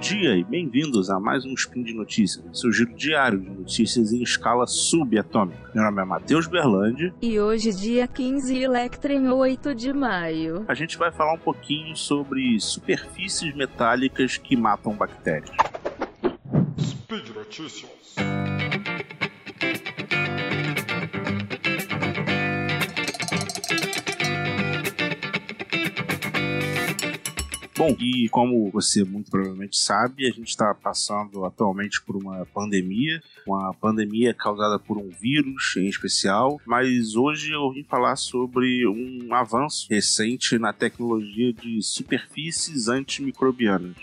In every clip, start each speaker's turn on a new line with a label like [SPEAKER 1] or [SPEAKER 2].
[SPEAKER 1] dia e bem-vindos a mais um Spin de Notícias, seu giro diário de notícias em escala subatômica. Meu nome é Matheus Berlandi.
[SPEAKER 2] E hoje, dia 15 Electrem 8 de maio.
[SPEAKER 1] A gente vai falar um pouquinho sobre superfícies metálicas que matam bactérias.
[SPEAKER 3] Speed Notícias.
[SPEAKER 1] Bom, e como você muito provavelmente sabe, a gente está passando atualmente por uma pandemia, uma pandemia causada por um vírus em especial, mas hoje eu vim falar sobre um avanço recente na tecnologia de superfícies antimicrobianas.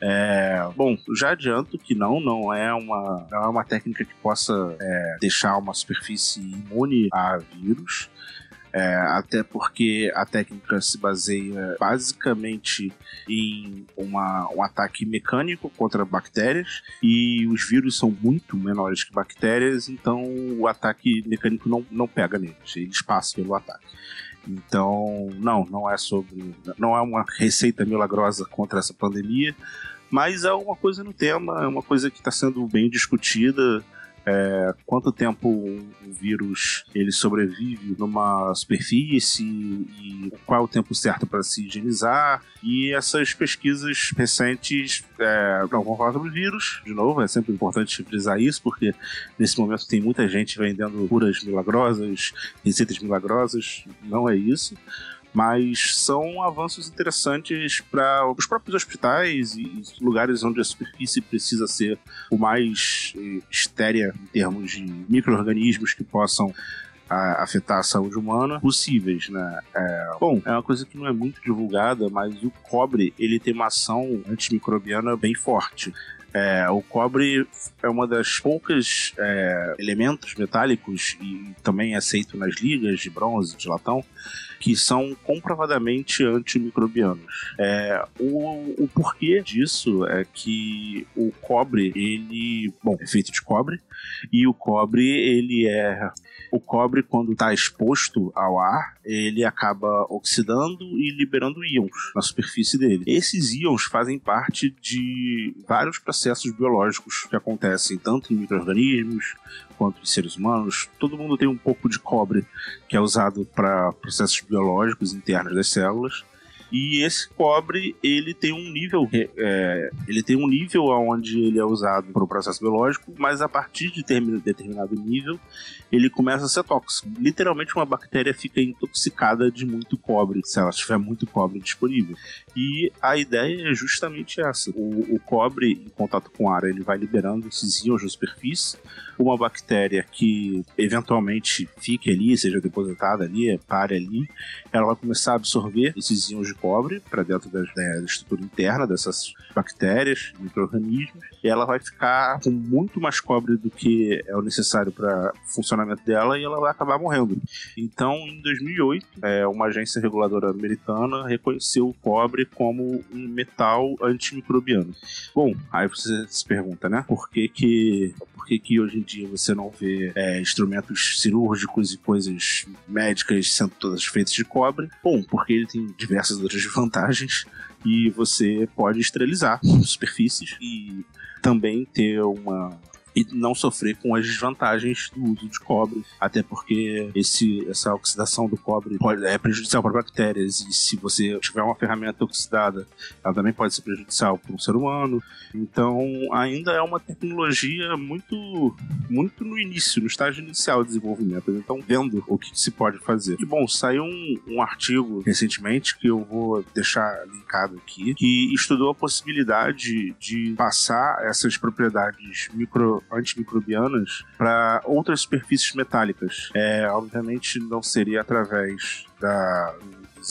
[SPEAKER 1] É, bom, já adianto que não, não é uma, não é uma técnica que possa é, deixar uma superfície imune a vírus. É, até porque a técnica se baseia basicamente em uma, um ataque mecânico contra bactérias e os vírus são muito menores que bactérias, então o ataque mecânico não, não pega neles, eles passam pelo ataque. Então, não, não é sobre. Não é uma receita milagrosa contra essa pandemia, mas é uma coisa no tema, é uma coisa que está sendo bem discutida é, quanto tempo um, vírus ele sobrevive numa superfície e qual é o tempo certo para se higienizar. E essas pesquisas recentes é, não vão falar sobre vírus, de novo, é sempre importante frisar isso, porque nesse momento tem muita gente vendendo curas milagrosas, receitas milagrosas, não é isso mas são avanços interessantes para os próprios hospitais e lugares onde a superfície precisa ser o mais eh, estérea em termos de micro-organismos que possam a afetar a saúde humana possíveis, né? É, bom, é uma coisa que não é muito divulgada, mas o cobre ele tem uma ação antimicrobiana bem forte. É, o cobre é uma das poucas é, elementos metálicos e também é aceito nas ligas de bronze, de latão, que são comprovadamente antimicrobianos. É, o, o porquê disso é que o cobre, ele, bom, é feito de cobre, e o cobre, ele é o cobre, quando está exposto ao ar, ele acaba oxidando e liberando íons na superfície dele. Esses íons fazem parte de vários processos biológicos que acontecem tanto em micro-organismos quanto em seres humanos. Todo mundo tem um pouco de cobre que é usado para processos biológicos internos das células. E esse cobre, ele tem um nível, é, ele tem um nível onde ele é usado para o processo biológico, mas a partir de determinado nível, ele começa a ser tóxico. Literalmente, uma bactéria fica intoxicada de muito cobre, se ela tiver muito cobre disponível. E a ideia é justamente essa: o, o cobre, em contato com ar, ele vai liberando esses íons na superfície. Uma bactéria que eventualmente fique ali, seja depositada ali, pare ali, ela vai começar a absorver esses íons de cobre para dentro da, da, estrutura interna dessas bactérias, micro-organismos, e ela vai ficar com muito mais cobre do que é o necessário para o funcionamento dela e ela vai acabar morrendo. Então, em 2008, é, uma agência reguladora americana reconheceu o cobre como um metal antimicrobiano. Bom, aí você se pergunta, né? Por que que, por que, que hoje em dia você não vê é, instrumentos cirúrgicos e coisas médicas sendo todas feitas de cobre? Bom, porque ele tem diversas outras vantagens e você pode esterilizar superfícies e também ter uma e não sofrer com as desvantagens do uso de cobre, até porque esse, essa oxidação do cobre pode, é prejudicial para bactérias e se você tiver uma ferramenta oxidada, ela também pode ser prejudicial para um ser humano. Então, ainda é uma tecnologia muito, muito no início, no estágio inicial de desenvolvimento. Então, vendo o que, se pode fazer. E bom, saiu um, um artigo recentemente que eu vou deixar linkado aqui, que estudou a possibilidade de passar essas propriedades micro antimicrobianas para outras superfícies metálicas. É, obviamente não seria através da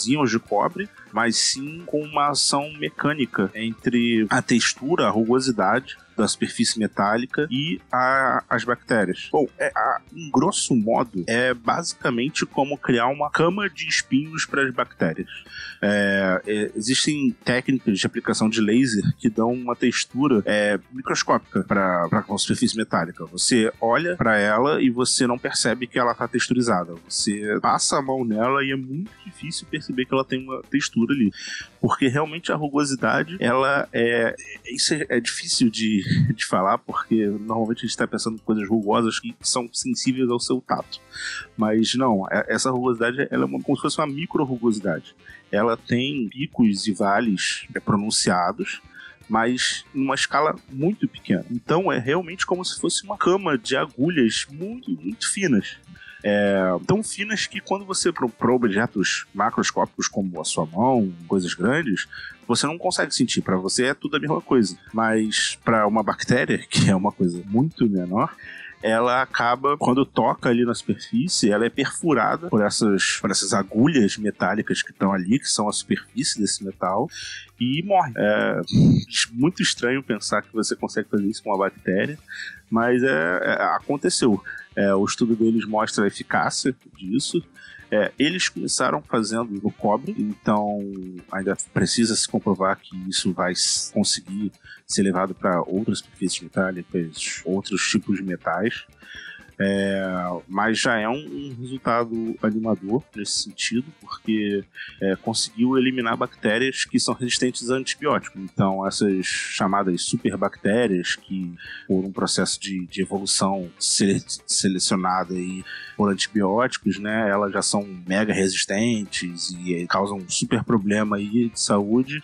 [SPEAKER 1] íons de cobre, mas sim com uma ação mecânica entre a textura, a rugosidade da superfície metálica e a, as bactérias. Bom, é, a, em grosso modo, é basicamente como criar uma cama de espinhos para as bactérias. É, é, existem técnicas de aplicação de laser que dão uma textura é, microscópica para a superfície metálica. Você olha para ela e você não percebe que ela está texturizada. Você passa a mão nela e é muito difícil perceber que ela tem uma textura ali. Porque realmente a rugosidade, ela é. Isso é, é difícil de, de falar, porque normalmente a gente está pensando em coisas rugosas que são sensíveis ao seu tato. Mas não, é, essa rugosidade ela é uma, como se fosse uma micro rugosidade. Ela tem picos e vales pronunciados mas numa escala muito pequena. Então é realmente como se fosse uma cama de agulhas muito, muito finas é, tão finas que quando você para objetos macroscópicos como a sua mão, coisas grandes, você não consegue sentir. Para você é tudo a mesma coisa. Mas para uma bactéria, que é uma coisa muito menor, ela acaba, quando toca ali na superfície, ela é perfurada por essas, por essas agulhas metálicas que estão ali, que são a superfície desse metal, e morre. É muito estranho pensar que você consegue fazer isso com uma bactéria, mas é, é aconteceu. É, o estudo deles mostra a eficácia disso. É, eles começaram fazendo no cobre, então ainda precisa se comprovar que isso vai conseguir ser levado para outras superfícies metálicas, outros tipos de metais. É, mas já é um, um, resultado animador nesse sentido, porque é, conseguiu eliminar bactérias que são resistentes a antibióticos. Então, essas chamadas superbactérias, que por um processo de, de evolução sele selecionada aí por antibióticos, né, elas já são mega resistentes e causam um super problema aí de saúde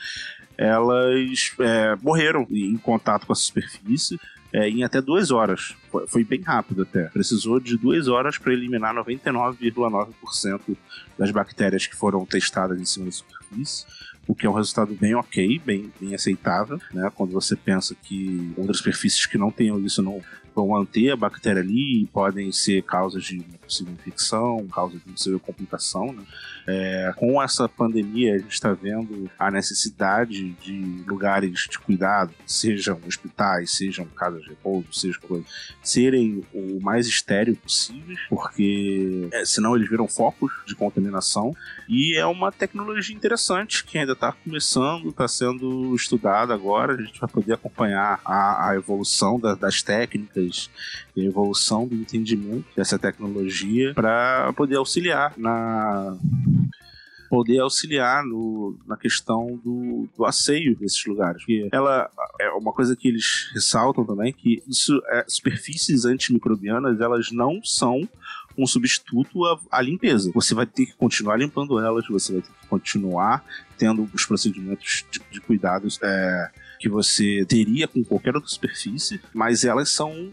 [SPEAKER 1] elas é, morreram em contato com a superfície é, em até duas horas. Foi, bem rápido até. Precisou de duas horas para eliminar 99,9% das bactérias que foram testadas em cima da superfície o que é um resultado bem ok, bem, bem aceitável, né? Quando você pensa que outras superfícies que não tenham isso não vão manter a bactéria ali e podem ser causas de uma possível infecção, causas de uma possível complicação, né? É, com essa pandemia, a gente está vendo a necessidade de lugares de cuidado, sejam hospitais, sejam casas de repouso, seja coisa, serem o mais estéreo possível, porque é, senão eles viram focos de contaminação. E é uma tecnologia interessante que ainda está começando, está sendo estudada agora. A gente vai poder acompanhar a, a evolução da, das técnicas e a evolução do entendimento dessa tecnologia para poder auxiliar na poder auxiliar no, na questão do, do asseio desses lugares. Porque ela é uma coisa que eles ressaltam também, que isso é, superfícies antimicrobianas, elas não são um substituto à, à, limpeza. Você vai ter que continuar limpando elas, você vai ter que continuar tendo os procedimentos de, de cuidados é, que você teria com qualquer outra superfície, mas elas são,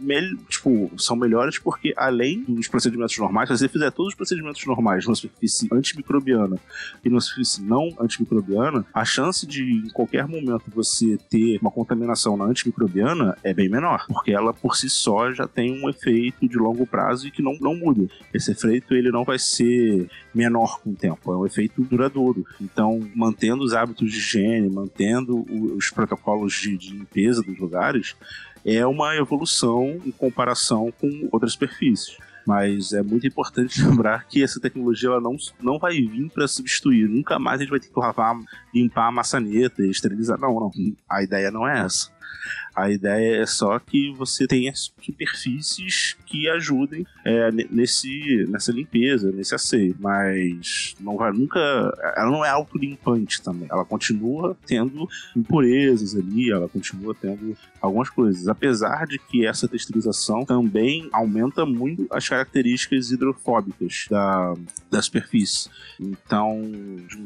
[SPEAKER 1] tipo, são melhores porque além dos procedimentos normais, se você fizer todos os procedimentos normais numa superfície antimicrobiana e numa superfície não antimicrobiana, a chance de em qualquer momento você ter uma contaminação na antimicrobiana é bem menor, porque ela por si só já tem um efeito de longo prazo e que não, não muda. Esse efeito ele não vai ser menor com o tempo, é um efeito duradouro. Então, mantendo os hábitos de higiene, mantendo os protocolos protocolos de, de limpeza dos lugares é uma evolução em comparação com outras superfícies. Mas é muito importante lembrar que essa tecnologia ela não, não vai vir para substituir. Nunca mais a gente vai ter que lavar, limpar a maçaneta e esterilizar. Não, não. A ideia não é essa. A ideia é só que você tenha superfícies que ajudem é, nesse, nessa limpeza, nesse asseio. Mas não vai nunca. Ela não é autolimpante também. Ela continua tendo impurezas ali, ela continua tendo algumas coisas. Apesar de que essa texturização também aumenta muito as características hidrofóbicas da, da superfície. Então,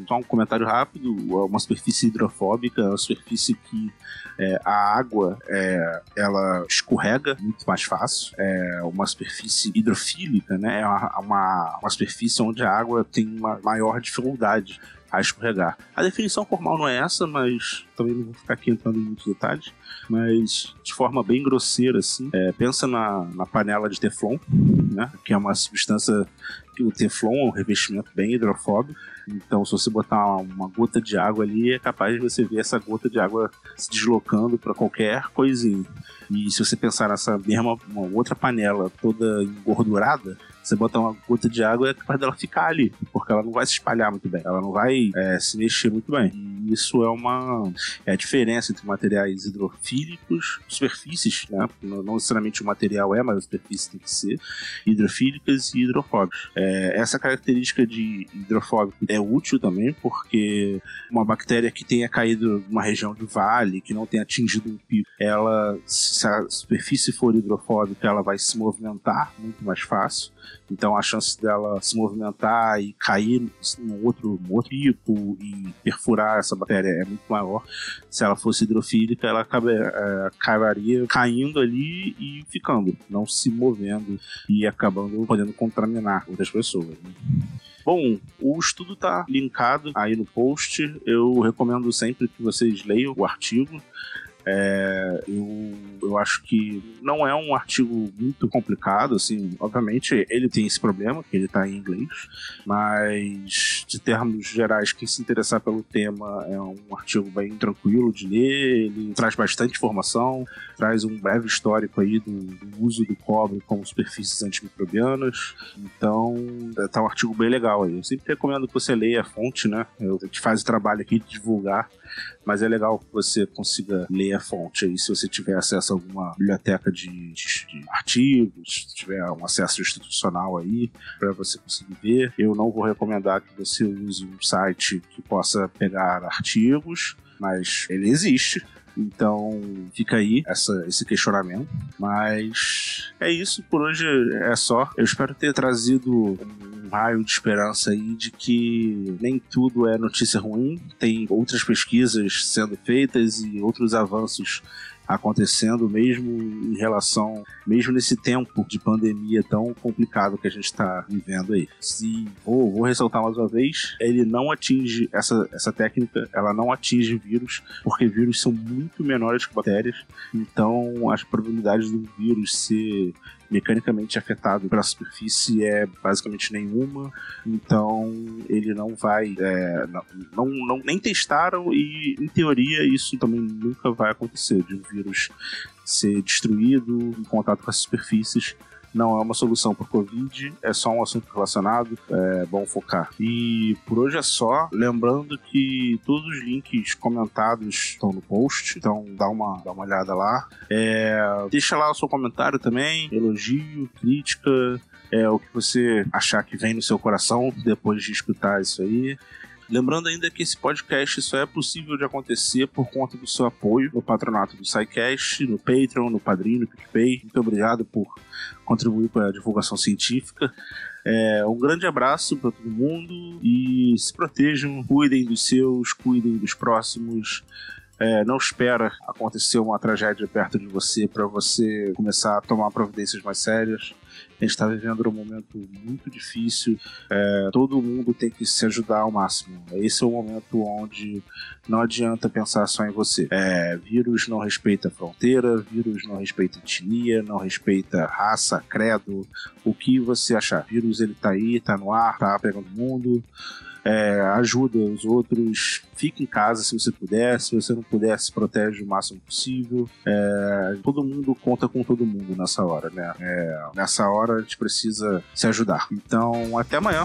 [SPEAKER 1] só um comentário rápido: uma superfície hidrofóbica é uma superfície que é, a água é, ela escorrega muito mais fácil. É uma superfície hidrofílica, né? É uma, uma, uma superfície onde a água tem uma maior dificuldade a escorregar. A definição formal não é essa, mas também não vou ficar aqui entrando em muitos detalhes. Mas de forma bem grosseira, assim, é, pensa na, na panela de Teflon, né? Que é uma substância que o Teflon é um revestimento bem hidrofóbico. Então, se você botar uma gota de água ali, é capaz de você ver essa gota de água se deslocando para qualquer coisinha. E se você pensar nessa mesma outra panela toda engordurada, você botar uma gota de água é capaz dela ficar ali, porque ela não vai se espalhar muito bem, ela não vai é, se mexer muito bem. E isso é uma é a diferença entre materiais hidrofílicos, superfícies, né? Não, não necessariamente o material é, mas a superfície tem que ser, hidrofílicas e hidrofóbicas. É, essa característica de hidrofóbico é útil também, porque uma bactéria que tenha caído numa região de vale, que não tenha atingido um pico, ela, se a superfície for hidrofóbica, ela vai se movimentar muito mais fácil. Então a chance dela se movimentar e cair num outro, num outro pico e perfurar essa bactéria é muito maior. Se ela fosse hidrofílica, ela é, acabaria caindo ali e ficando, não se movendo e acabando podendo contaminar outras pessoas. Né? Bom, o estudo está linkado aí no post. Eu recomendo sempre que vocês leiam o artigo. É, eu, eu acho que não é um artigo muito complicado, assim, obviamente ele tem esse problema, que ele está em inglês, mas de termos gerais, quem se interessar pelo tema é um artigo bem tranquilo de ler, ele traz bastante informação, traz um breve histórico aí do, do uso do cobre como superfícies antimicrobianas, então tá um artigo bem legal aí. Eu sempre recomendo que você leia a fonte, né? Eu, a gente faz o trabalho aqui de divulgar mas é legal que você consiga ler a fonte aí, se você tiver acesso a alguma biblioteca de, de, de artigos, se tiver um acesso institucional aí, para você conseguir ver. Eu não vou recomendar que você use um site que possa pegar artigos, mas ele existe. Então fica aí essa, esse questionamento. Mas é isso, por hoje é só. Eu espero ter trazido raio de esperança aí de que nem tudo é notícia ruim. Tem outras pesquisas sendo feitas e outros avanços acontecendo mesmo em relação, mesmo nesse tempo de pandemia tão complicado que a gente está vivendo aí. Se vou, vou ressaltar mais uma vez, ele não atinge essa, essa técnica, ela não atinge vírus, porque vírus são muito menores que bactérias, então as probabilidades do vírus ser mecanicamente afetado pela superfície é basicamente nenhuma, então ele não vai. É, não, não, nem testaram e, em teoria, isso também nunca vai acontecer de um vírus ser destruído em contato com as superfícies não é uma solução para o Covid, é só um assunto relacionado, é bom focar. E por hoje é só, lembrando que todos os links comentados estão no post, então dá uma, dá uma olhada lá. É, deixa lá o seu comentário também, elogio, crítica, é o que você achar que vem no seu coração depois de escutar isso aí. Lembrando ainda que esse podcast só é possível de acontecer por conta do seu apoio no patronato do SciCast, no Patreon, no Padrinho, no PicPay. Muito obrigado por contribuir para a divulgação científica. É, um grande abraço para todo mundo e se protejam, cuidem dos seus, cuidem dos próximos. É, não espera acontecer uma tragédia perto de você para você começar a tomar providências mais sérias. A gente está vivendo um momento muito difícil. É, todo mundo tem que se ajudar ao máximo. Esse é o momento onde não adianta pensar só em você. É, vírus não respeita fronteira, vírus não respeita etnia, não respeita raça, credo, o que você achar. Vírus ele tá aí, tá no ar, tá pegando o mundo é, ajuda os outros, fica em casa se você puder, se você não puder, se protege o máximo possível. É, todo mundo conta com todo mundo nessa hora, né? É, nessa hora a gente precisa se ajudar. Então, até amanhã.